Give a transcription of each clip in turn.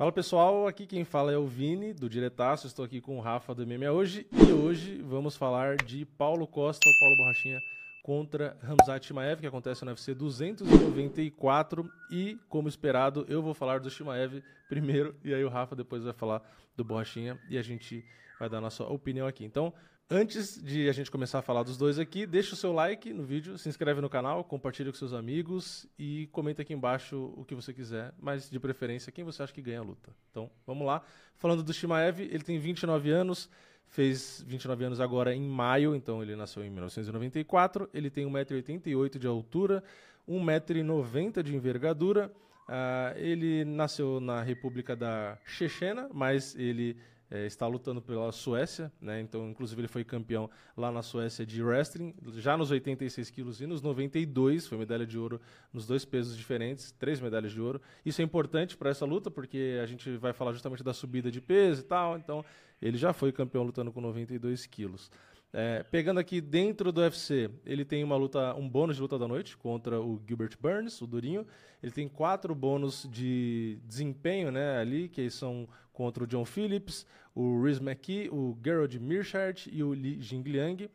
Fala pessoal, aqui quem fala é o Vini, do Diretaço. Estou aqui com o Rafa do MMA hoje e hoje vamos falar de Paulo Costa, o Paulo Borrachinha contra Ramzat Shimaev, que acontece no UFC 294 e, como esperado, eu vou falar do Shimaev primeiro e aí o Rafa depois vai falar do Borrachinha e a gente vai dar nossa opinião aqui. Então, Antes de a gente começar a falar dos dois aqui, deixa o seu like no vídeo, se inscreve no canal, compartilha com seus amigos e comenta aqui embaixo o que você quiser, mas de preferência quem você acha que ganha a luta. Então, vamos lá. Falando do Shimaev, ele tem 29 anos, fez 29 anos agora em maio, então ele nasceu em 1994, ele tem 1,88m de altura, 1,90m de envergadura, uh, ele nasceu na República da Chechena, mas ele é, está lutando pela Suécia, né? Então, inclusive, ele foi campeão lá na Suécia de wrestling, já nos 86 quilos e nos 92, foi medalha de ouro nos dois pesos diferentes, três medalhas de ouro. Isso é importante para essa luta, porque a gente vai falar justamente da subida de peso e tal. Então, ele já foi campeão lutando com 92 quilos. É, pegando aqui dentro do UFC, ele tem uma luta, um bônus de luta da noite contra o Gilbert Burns, o Durinho. Ele tem quatro bônus de desempenho, né, ali, que são contra o John Phillips, o Rhys McKee, o Gerald Mearshart e o Li Jingliang.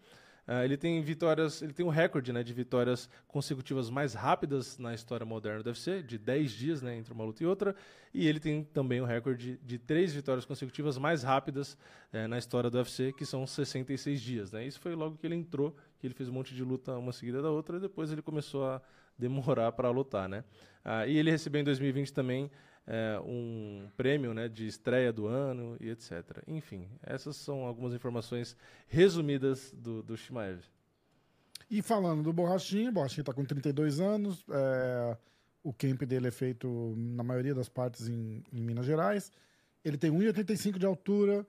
Uh, ele tem vitórias, ele tem um recorde né, de vitórias consecutivas mais rápidas na história moderna do UFC, de 10 dias né, entre uma luta e outra, e ele tem também o recorde de três vitórias consecutivas mais rápidas eh, na história do UFC, que são 66 dias. Né? Isso foi logo que ele entrou, que ele fez um monte de luta uma seguida da outra, e depois ele começou a demorar para lutar. Né? Uh, e ele recebeu em 2020 também é, um prêmio né, de estreia do ano e etc. Enfim, essas são algumas informações resumidas do, do Shimaev. E falando do Borrachinha, o Borrachinha está com 32 anos, é, o camp dele é feito na maioria das partes em, em Minas Gerais. Ele tem 1,85 de altura,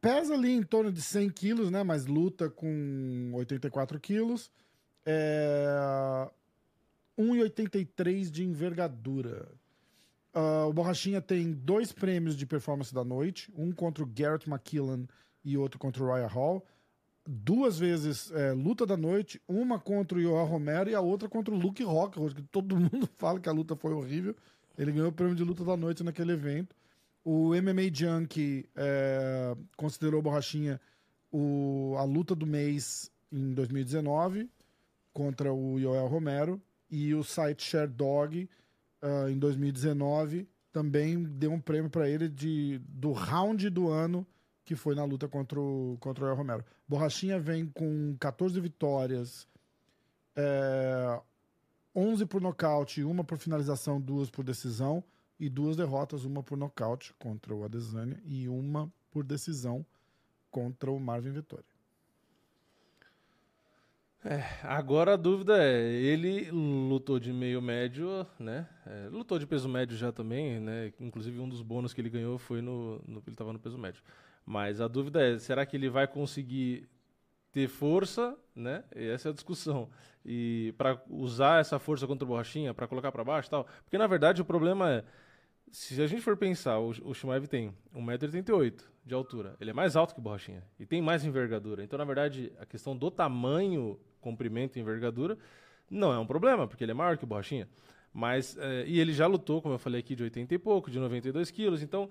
pesa ali em torno de 100 quilos, né, mas luta com 84 quilos. É, 1,83 de envergadura. Uh, o Borrachinha tem dois prêmios de performance da noite, um contra o Garrett McKillan e outro contra o Raya Hall. Duas vezes é, luta da noite, uma contra o Joel Romero e a outra contra o Luke Rockhold, que todo mundo fala que a luta foi horrível. Ele ganhou o prêmio de luta da noite naquele evento. O MMA Junkie é, considerou o Borrachinha o, a luta do mês em 2019 contra o Joel Romero. E o site Dog uh, em 2019, também deu um prêmio para ele de, do round do ano, que foi na luta contra o, contra o El Romero. Borrachinha vem com 14 vitórias, é, 11 por nocaute, uma por finalização, duas por decisão, e duas derrotas, uma por nocaute contra o Adesanya e uma por decisão contra o Marvin Vettori. É, agora a dúvida é, ele lutou de meio médio, né? É, lutou de peso médio já também, né? Inclusive um dos bônus que ele ganhou foi no, no ele estava no peso médio. Mas a dúvida é, será que ele vai conseguir ter força, né? E essa é a discussão. E para usar essa força contra o Borrachinha, para colocar para baixo, tal. Porque na verdade o problema é se a gente for pensar, o, o Shimaev tem 1,88m de altura. Ele é mais alto que o Borrachinha e tem mais envergadura. Então, na verdade, a questão do tamanho, comprimento e envergadura não é um problema, porque ele é maior que o Borrachinha. Mas, é, e ele já lutou, como eu falei aqui, de 80 e pouco, de 92 quilos. Então,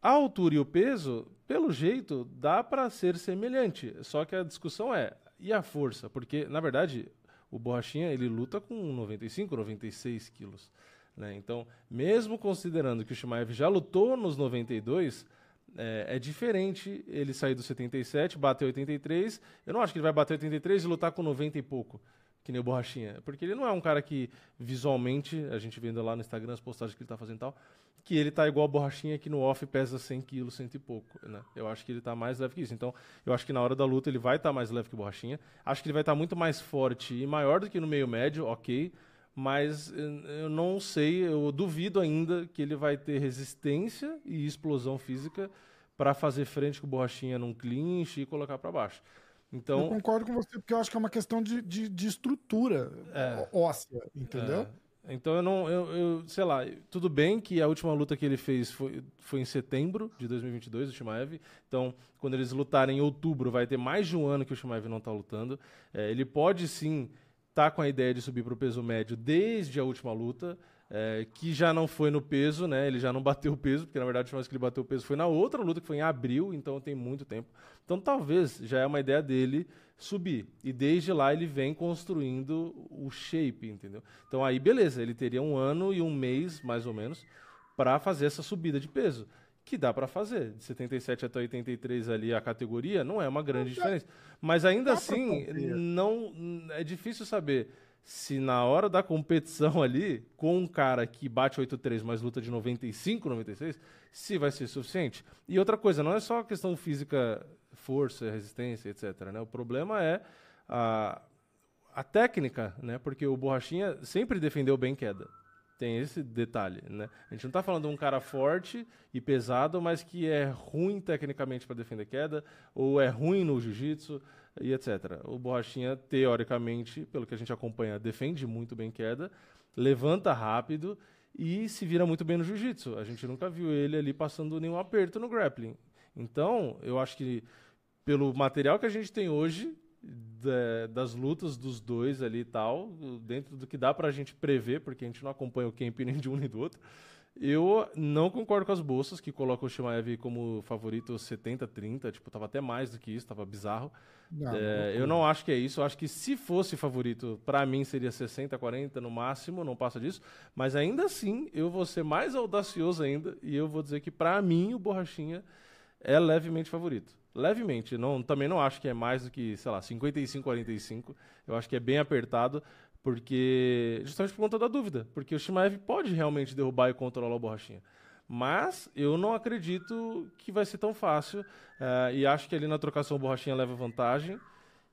a altura e o peso, pelo jeito, dá para ser semelhante. Só que a discussão é, e a força? Porque, na verdade, o Borrachinha, ele luta com 95, 96 quilos. Né? Então, mesmo considerando que o Shimaev já lutou nos 92, é, é, diferente ele sair do 77, bater 83. Eu não acho que ele vai bater 83 e lutar com 90 e pouco, que nem o Borrachinha. Porque ele não é um cara que, visualmente, a gente vendo lá no Instagram as postagens que ele está fazendo e tal, que ele tá igual a Borrachinha que no off pesa 100 quilos, 100 e pouco. Né? Eu acho que ele está mais leve que isso. Então, eu acho que na hora da luta ele vai estar tá mais leve que o Borrachinha. Acho que ele vai estar tá muito mais forte e maior do que no meio médio, ok mas eu não sei, eu duvido ainda que ele vai ter resistência e explosão física para fazer frente com o Borrachinha num clinch e colocar para baixo. Então, eu concordo com você, porque eu acho que é uma questão de, de, de estrutura é, óssea, entendeu? É. Então eu não, eu, eu, sei lá, tudo bem que a última luta que ele fez foi, foi em setembro de 2022, o Shimaev. Então, quando eles lutarem em outubro, vai ter mais de um ano que o Shimaev não está lutando. É, ele pode sim tá com a ideia de subir para o peso médio desde a última luta. é, que já não foi no peso, né? Ele já não bateu o peso, porque na verdade a última vez que ele bateu o peso foi na outra luta, que foi em abril, então tem muito tempo. Então talvez já é uma ideia dele subir. E desde lá ele vem construindo o shape, entendeu? Então aí beleza, ele teria um ano e um mês, mais ou menos, para fazer essa subida de peso. Que dá para fazer. De 77 até 83 ali a categoria não é uma grande diferença. Mas ainda assim, não é difícil saber se na hora da competição ali, com um cara que bate 8-3, mas luta de 95, 96, se vai ser suficiente. E outra coisa, não é só a questão física, força, resistência, etc. Né? O problema é a, a técnica, né? porque o Borrachinha sempre defendeu bem queda. Tem esse detalhe, né? A gente não está falando de um cara forte e pesado, mas que é ruim tecnicamente para defender queda, ou é ruim no jiu-jitsu, e etc. O Borrachinha, teoricamente, pelo que a gente acompanha, defende muito bem queda, levanta rápido e se vira muito bem no jiu-jitsu. A gente nunca viu ele ali passando nenhum aperto no grappling. Então, eu acho que pelo material que a gente tem hoje, das lutas dos dois ali e tal, dentro do que dá pra gente prever, porque a gente não acompanha o camp nem de um nem do outro, eu não concordo com as bolsas que colocam o Shimaev como favorito 70-30, tipo, tava até mais do que isso, tava bizarro. Não, é, não eu não acho que é isso, eu acho que se fosse favorito, para mim seria 60-40 no máximo, não passa disso, mas ainda assim eu vou ser mais audacioso ainda e eu vou dizer que para mim o Borrachinha é levemente favorito. Levemente, não, também não acho que é mais do que, sei lá, 55-45, eu acho que é bem apertado, porque. Justamente por conta da dúvida. Porque o Shimaev pode realmente derrubar e controlar o Borrachinha. Mas eu não acredito que vai ser tão fácil. Uh, e acho que ali na trocação o Borrachinha leva vantagem.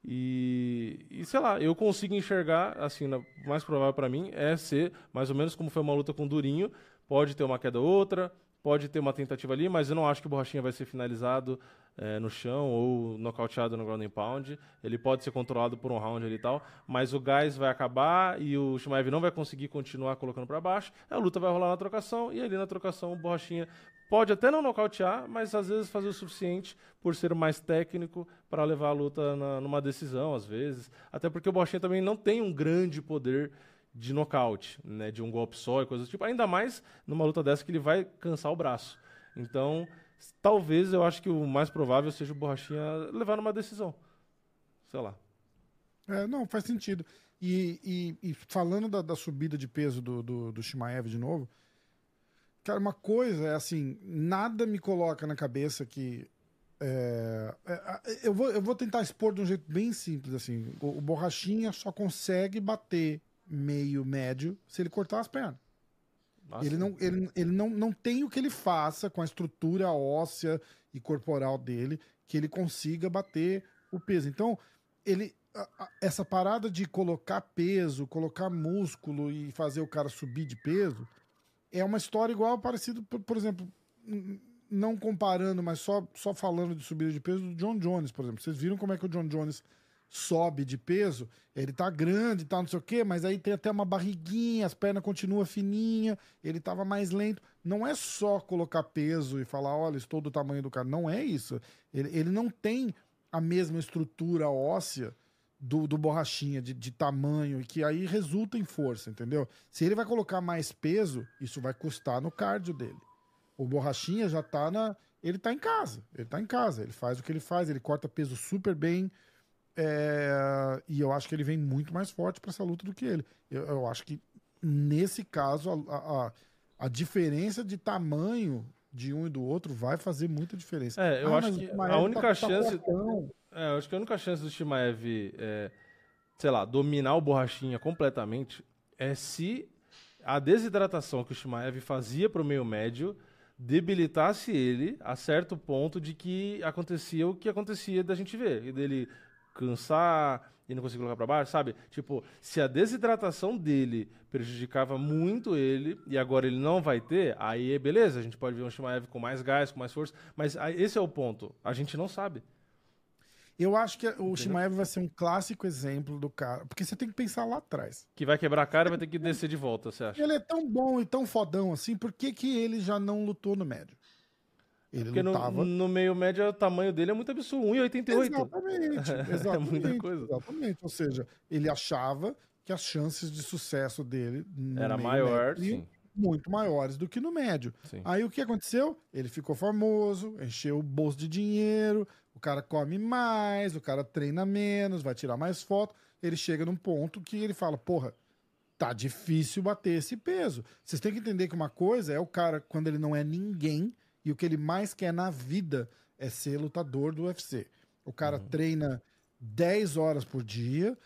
E, e sei lá, eu consigo enxergar, assim, o mais provável para mim é ser mais ou menos como foi uma luta com o Durinho. Pode ter uma queda ou outra, pode ter uma tentativa ali, mas eu não acho que o Borrachinha vai ser finalizado é, no chão ou nocauteado no ground and pound. Ele pode ser controlado por um round ali e tal, mas o gás vai acabar e o Shimaev não vai conseguir continuar colocando para baixo. A luta vai rolar na trocação e ali na trocação o Borrachinha pode até não nocautear, mas às vezes fazer o suficiente por ser mais técnico para levar a luta na, numa decisão, às vezes. Até porque o Borrachinha também não tem um grande poder de nocaute, né, de um golpe só e coisas do tipo. Ainda mais numa luta dessa que ele vai cansar o braço. Então, talvez eu acho que o mais provável seja o Borrachinha levar numa decisão. Sei lá. É, não, faz sentido. E, e, e falando da, da, subida de peso do, do, do Shimaev de novo, cara, uma coisa é assim, nada me coloca na cabeça que é, é, eu, vou, eu vou tentar expor de um jeito bem simples assim. O, o borrachinha só consegue bater meio médio se ele cortar as pernas. Nossa, ele não, ele, ele não, não tem o que ele faça com a estrutura óssea e corporal dele que ele consiga bater o peso. Então, ele essa parada de colocar peso, colocar músculo e fazer o cara subir de peso é uma história igual parecido, por, por exemplo, não comparando, mas só, só falando de subida de peso do John Jones, por exemplo. Vocês viram como é que o John Jones sobe de peso, ele tá grande, tá não sei o quê, mas aí tem até uma barriguinha, as pernas continuam fininha, ele tava mais lento. Não é só colocar peso e falar, olha, estou do tamanho do cara. Não é isso. Ele, ele não tem a mesma estrutura óssea do, do borrachinha, de, de tamanho, e que aí resulta em força, entendeu? Se ele vai colocar mais peso, isso vai custar no cardio dele. O borrachinha já tá na. Ele tá em casa. Ele tá em casa. Ele faz o que ele faz, ele corta peso super bem é, e eu acho que ele vem muito mais forte para essa luta do que ele. Eu, eu acho que nesse caso a, a, a, diferença de tamanho de um e do outro vai fazer muita diferença. É, eu ah, acho que a única tá, chance. Tá é, eu acho que a única chance do Shimaev, é, sei lá, dominar o borrachinha completamente é se a desidratação que o Shimaev fazia para o meio médio debilitasse ele a certo ponto de que acontecia o que acontecia da gente ver. E dele cansar e não conseguir colocar para baixo, sabe? Tipo, se a desidratação dele prejudicava muito ele e agora ele não vai ter, aí é beleza, a gente pode ver um Shimaev com mais gás, com mais força, mas esse é o ponto, a gente não sabe. Eu acho que o Shimaev vai ser um clássico exemplo do cara, porque você tem que pensar lá atrás. Que vai quebrar a cara e vai ter que descer de volta, você acha? Ele é tão bom e tão fodão assim, por que, que ele já não lutou no médio? Ele Porque lutava... no, no, meio médio o tamanho dele é muito absurdo, 1,88. Exatamente, exatamente. é muita coisa. Exatamente. Ou seja, ele achava que as chances de sucesso dele era maior, sim. muito maiores do que no médio. Sim. Aí o que aconteceu? Ele ficou famoso, encheu o bolso de dinheiro, o cara come mais, o cara treina menos, vai tirar mais foto. Ele chega num ponto que ele fala: porra, tá difícil bater esse peso. Vocês têm que entender que uma coisa é o cara, quando ele não é ninguém, e o que ele mais quer na vida é ser lutador do UFC. O cara uhum. treina 10 horas por dia,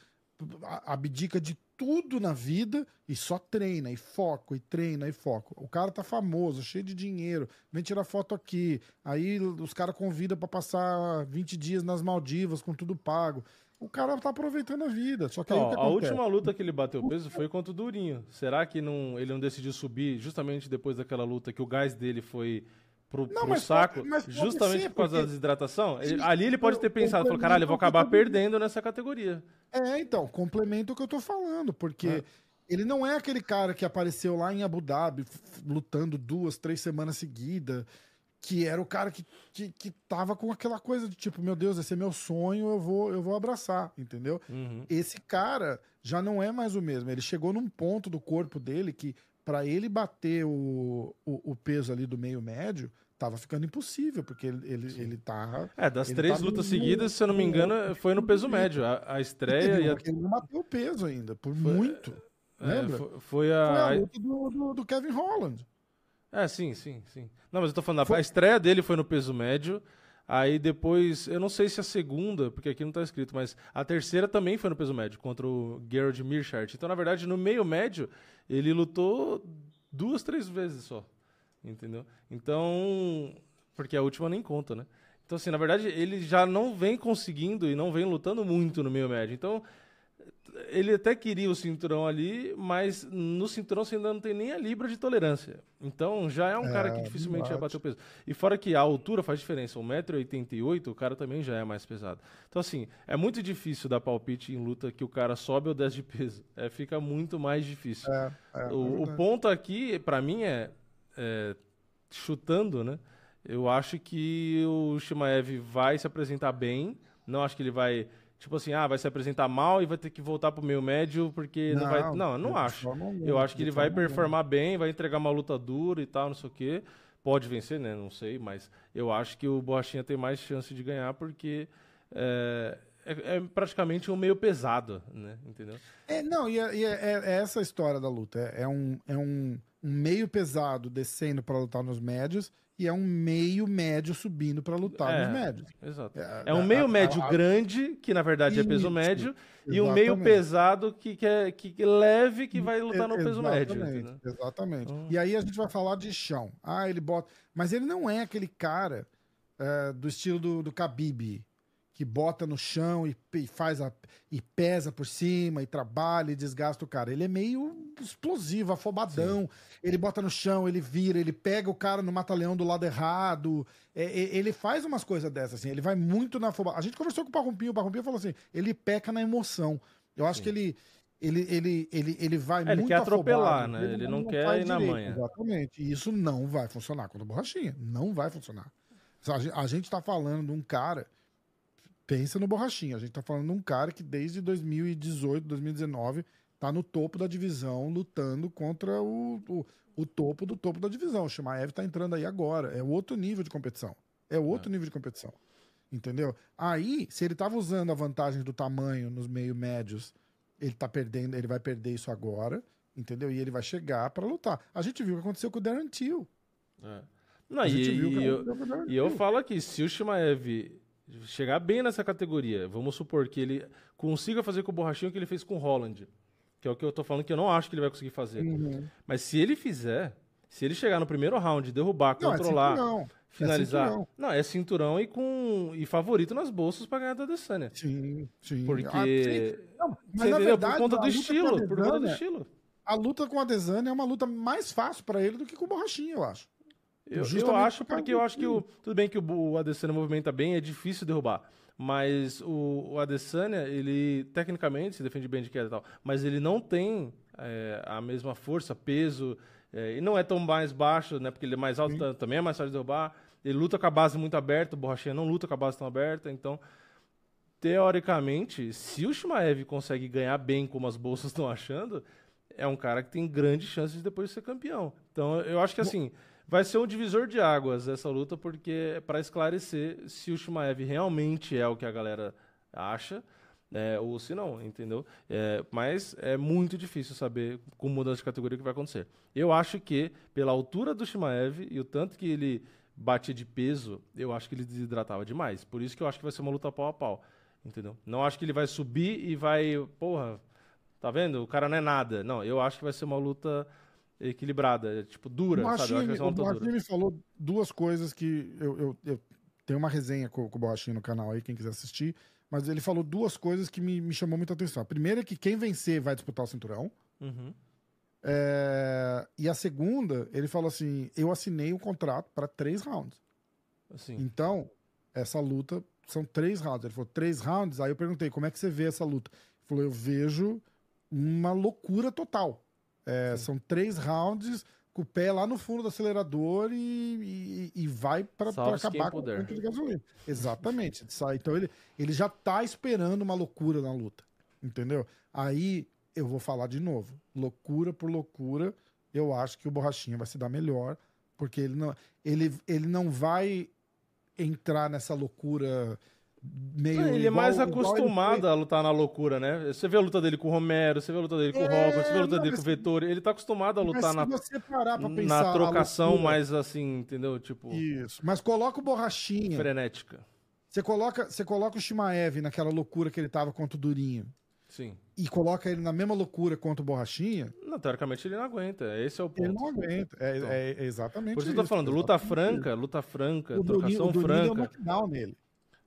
abdica de tudo na vida e só treina, e foco, e treina, e foco. O cara tá famoso, cheio de dinheiro, vem tirar foto aqui. Aí os caras convidam para passar 20 dias nas Maldivas com tudo pago. O cara tá aproveitando a vida. Só que então, a última luta que ele bateu peso foi contra o Durinho. Será que não, ele não decidiu subir justamente depois daquela luta que o gás dele foi pro, não, pro saco, pode, justamente ser, por causa da desidratação. Ele, ali ele pode ter pensado, falou, caralho, eu vou acabar perdendo nessa categoria. É, então, complemento o que eu tô falando, porque é. ele não é aquele cara que apareceu lá em Abu Dhabi lutando duas, três semanas seguidas, que era o cara que, que, que tava com aquela coisa de tipo, meu Deus, esse é meu sonho, eu vou, eu vou abraçar, entendeu? Uhum. Esse cara já não é mais o mesmo. Ele chegou num ponto do corpo dele que para ele bater o, o, o, peso ali do meio médio, tava ficando impossível, porque ele, ele, ele tá. É, das três tá lutas seguidas, se eu não me engano, foi no peso médio. A, a estreia. Ele, e a... ele não bateu o peso ainda, por foi, muito. É, lembra? Foi, foi, a... foi a luta do, do, do, Kevin Holland. É, sim, sim, sim. Não, mas eu tô falando, foi... a estreia dele foi no peso médio. Aí depois, eu não sei se a segunda, porque aqui não tá escrito, mas a terceira também foi no peso médio, contra o Gerald Mirchart. Então, na verdade, no meio médio, ele lutou duas, três vezes só. Entendeu? Então, porque a última nem conta, né? Então, assim, na verdade, ele já não vem conseguindo e não vem lutando muito no meio médio. Então, ele até queria o cinturão ali, mas no cinturão você ainda não tem nem a libra de tolerância. Então já é um é, cara que dificilmente vai bater o peso. E fora que a altura faz diferença. 1,88m, o cara também já é mais pesado. Então, assim, é muito difícil dar palpite em luta que o cara sobe ou desce de peso. É, fica muito mais difícil. É, é, o, é o, ponto aqui, para mim, é, é, chutando, né? Eu acho que o Shimaev vai se apresentar bem. Não acho que ele vai tipo assim, ah, vai se apresentar mal e vai ter que voltar pro meio médio porque não, não vai. Não, não acho. eu acho que ele vai performar bem, vai entregar uma luta dura e tal, não sei o quê. Pode vencer, né? Não sei, mas eu acho que o Borrachinha tem mais chance de ganhar porque é, é, é praticamente um meio pesado, né? Entendeu? É, não, e, é, e é, é, é essa a história da luta. É, um, é um, um meio pesado descendo para lutar nos médios e é um meio médio subindo para lutar é, nos médios. Exato. É, é um meio a, médio a, a, grande, que na verdade é peso médio, exatamente. e um meio pesado que, que, é, que leve que vai lutar no peso médio. Exatamente. Hum. E aí a gente vai falar de chão. Ah, ele bota. Mas ele não é aquele cara é, do estilo do, do Khabib, que bota no chão e, e, faz a, e pesa por cima e trabalha e desgasta o cara. Ele é meio explosivo, afobadão. Sim. Ele bota no chão, ele vira, ele pega o cara no mata-leão do lado errado. É, é, ele faz umas coisas dessas, assim. Ele vai muito na afobada. A gente conversou com o Parrumpinho, o Parrumpinho falou assim: ele peca na emoção. Eu acho Sim. que ele. Ele, ele, ele, ele vai é, muito Ele quer atropelar, afobado, né? Ele, ele não, não, quer ir na direito, manha. Exatamente. E isso não vai funcionar com a borrachinha. Não vai funcionar. A gente tá falando de um cara pensa no Borrachinha. A gente tá falando de um cara que desde 2018, 2019 tá no topo da divisão lutando contra o, o, o topo do topo da divisão. O Shimaev tá entrando aí agora. É outro nível de competição. É outro é. nível de competição. Entendeu? Aí, se ele tava usando a vantagem do tamanho nos meio médios, ele tá perdendo, ele vai perder isso agora, entendeu? E ele vai chegar para lutar. A gente viu o que aconteceu com o Darren Till. É. Não, e, e, eu, e eu falo aqui, se o Shimaev chegar bem nessa categoria, vamos supor que ele consiga fazer com o Borrachinho o que ele fez com o Holland, que é o que eu tô falando que eu não acho que ele vai conseguir fazer. Uhum. Mas se ele fizer, se ele chegar no primeiro round, derrubar, não, é controlar, é finalizar. É não, é cinturão e com e favorito nas bolsas para ganhar da Adesanya. Sim, sim. Porque ah, sim. Não, mas na verdade, por conta do estilo, Adesanya, por conta do estilo. A luta com a Adesanya é uma luta mais fácil para ele do que com o Borrachinho, eu acho. Eu, eu acho porque eu acho que o, tudo bem que o, o Adesanya movimenta bem, é difícil derrubar. Mas o, o Adesanya, ele tecnicamente se defende bem de queda e tal, mas ele não tem é, a mesma força, peso, é, e não é tão mais baixo, né? Porque ele é mais alto, Sim. também é mais fácil de derrubar. Ele luta com a base muito aberta, o Borrachinha não luta com a base tão aberta, então teoricamente, se o Shimaev consegue ganhar bem como as bolsas estão achando, é um cara que tem grandes chances de depois ser campeão. Então, eu acho que assim, vai ser um divisor de águas essa luta, porque é para esclarecer se o Shimaev realmente é o que a galera acha. É, ou se não, entendeu? É, mas é muito difícil saber com mudança de categoria o que vai acontecer. Eu acho que, pela altura do Shimaev e o tanto que ele batia de peso, eu acho que ele desidratava demais. Por isso que eu acho que vai ser uma luta pau a pau. Entendeu? Não acho que ele vai subir e vai. Porra, tá vendo? O cara não é nada. Não, eu acho que vai ser uma luta equilibrada, tipo, dura, o sabe? Uma o Borrachinha dura. me falou duas coisas que eu, eu, eu tenho uma resenha com, com o Borrachinha no canal aí, quem quiser assistir. Mas ele falou duas coisas que me, me chamou muita atenção. A primeira é que quem vencer vai disputar o cinturão. Uhum. É, E a segunda, ele falou assim: eu assinei um contrato para três rounds. Assim, Então, essa luta são três rounds. Ele falou, três rounds? Aí eu perguntei, como é que você vê essa luta? Ele falou, eu vejo uma loucura total. É, são três rounds com o pé lá no fundo do acelerador e, e, e vai para acabar com o tanque de gasolina. Exatamente. Sai. Então ele, ele já tá esperando uma loucura na luta. Entendeu? Aí eu vou falar de novo. Loucura por loucura, eu acho que o Borrachinha vai se dar melhor, porque ele não, ele, ele não vai entrar nessa loucura meio. ele é mais ele acostumado a lutar na loucura, né? Você vê a luta dele com o Romero, você vê a luta dele com o É, Roberts, você vê a luta dele com o Vettori. Ele tá acostumado a lutar na, na trocação mais assim, entendeu? Tipo, Isso. Mas coloca o Borrachinha. frenética. Você coloca, você coloca o Shimaev naquela loucura que ele tava contra o Durinho Sim. e coloca ele na mesma loucura contra o Borrachinha, Não, teoricamente ele não aguenta. Esse é o ele ponto. não aguenta. É, Então. é- é exatamente Por isso que eu tô falando, luta franca, luta franca. O Durinho, trocação o Durinho deu franca. knockdown nele.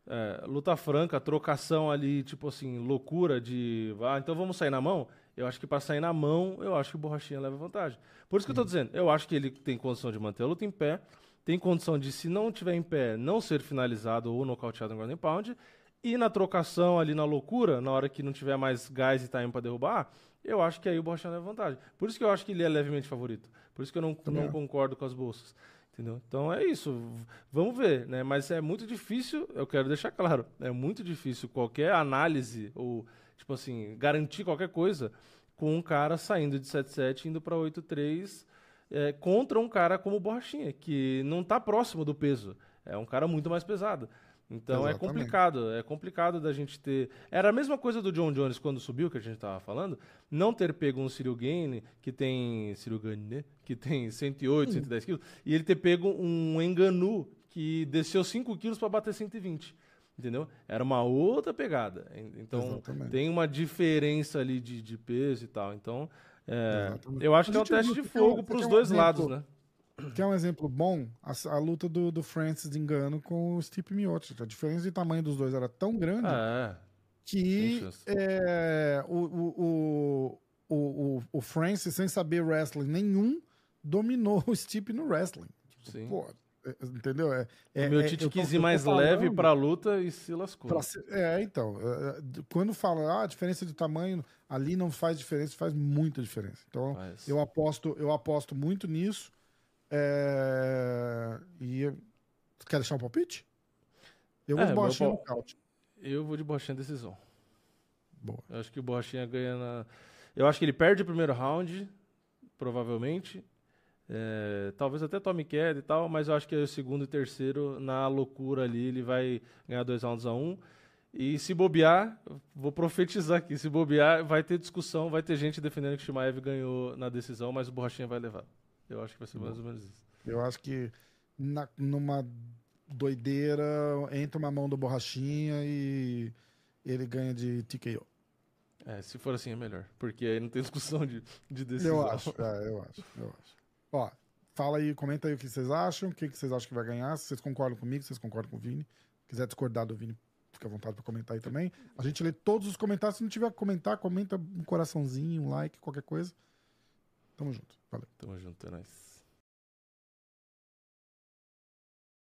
É, luta franca, trocação ali, tipo assim, loucura de. Ah, então vamos sair na mão? Eu acho que pra sair na mão, eu acho que o Borrachinha leva vantagem. Por isso que eu tô dizendo, eu acho que ele tem condição de manter a luta em pé, tem condição de, se não tiver em pé, não ser finalizado ou nocauteado no ground pound, e na trocação ali na loucura, na hora que não tiver mais gás e time pra derrubar, eu acho que aí o Borrachinha leva vantagem. Por isso que eu acho que ele é levemente favorito. Por isso que eu não, não concordo com as bolsas. Entendeu? Então é isso. Vamos ver, né? Mas é muito difícil, eu quero deixar claro, é muito difícil qualquer análise ou, tipo assim, garantir qualquer coisa com um cara saindo de 7-7 indo pra 8-3 é, contra um cara como o Borrachinha, que não tá próximo do peso. É um cara muito mais pesado. Então é Exatamente. complicado, é complicado da gente ter. Era a mesma coisa do John Jones quando subiu, que a gente tava falando, não ter pego um Cyril Gane, que tem. Cyril Gane, né? Que tem 108, 110 quilos, e ele ter pego um Enganu que desceu 5 quilos para bater 120. Entendeu? Era uma outra pegada. En- Então Exatamente. tem uma diferença ali de, de peso e tal. Então, é, eu acho que é um teste de fogo para os dois exemplo? lados, né? Quer um exemplo bom? A, a luta do, do Francis de engano com o Stipe Miocic. A diferença de tamanho dos dois era tão grande É, tem que é, o, o, o, o, o, Francis, sem saber wrestling nenhum, dominou o Stipe no wrestling. sim. Pô, é, entendeu? É, é, o meu é, Tite tô- quis ir mais falando leve para a luta e se lascou. pra é, então. é, é, Quando fala ah, a diferença de tamanho, ali não faz diferença, faz muita diferença. Então, Mas- eu aposto, eu aposto muito nisso. É, e quer deixar um palpite? Eu vou É, de Borrachinha pal- no caute. Eu vou de Borrachinha decisão. Boa. Eu acho que o Borrachinha ganha na. Eu acho que ele perde o primeiro round, provavelmente. É, talvez até tome queda e tal, mas eu acho que o segundo e terceiro, na loucura ali, ele vai ganhar dois rounds a um. E se bobear, vou profetizar aqui, se bobear, vai ter discussão, vai ter gente defendendo que o Shimaev ganhou na decisão, mas o Borrachinha vai levar. Eu acho que vai ser mais ou menos isso. Eu acho que na- numa doideira entra uma mão do Borrachinha e ele ganha de TKO. É, se for assim é melhor, porque aí não tem discussão de, de decisão. Eu acho, é, eu acho, eu acho. Ó, fala aí, comenta aí o que vocês acham, o que vocês acham que vai ganhar, se vocês concordam comigo, se vocês concordam com o Vini. Se quiser discordar do Vini, fica à vontade para comentar aí também. A gente lê todos os comentários, se não tiver comentar, comenta um coraçãozinho, um like, qualquer coisa. Tamo junto. Valeu. Tamo junto, é nóis.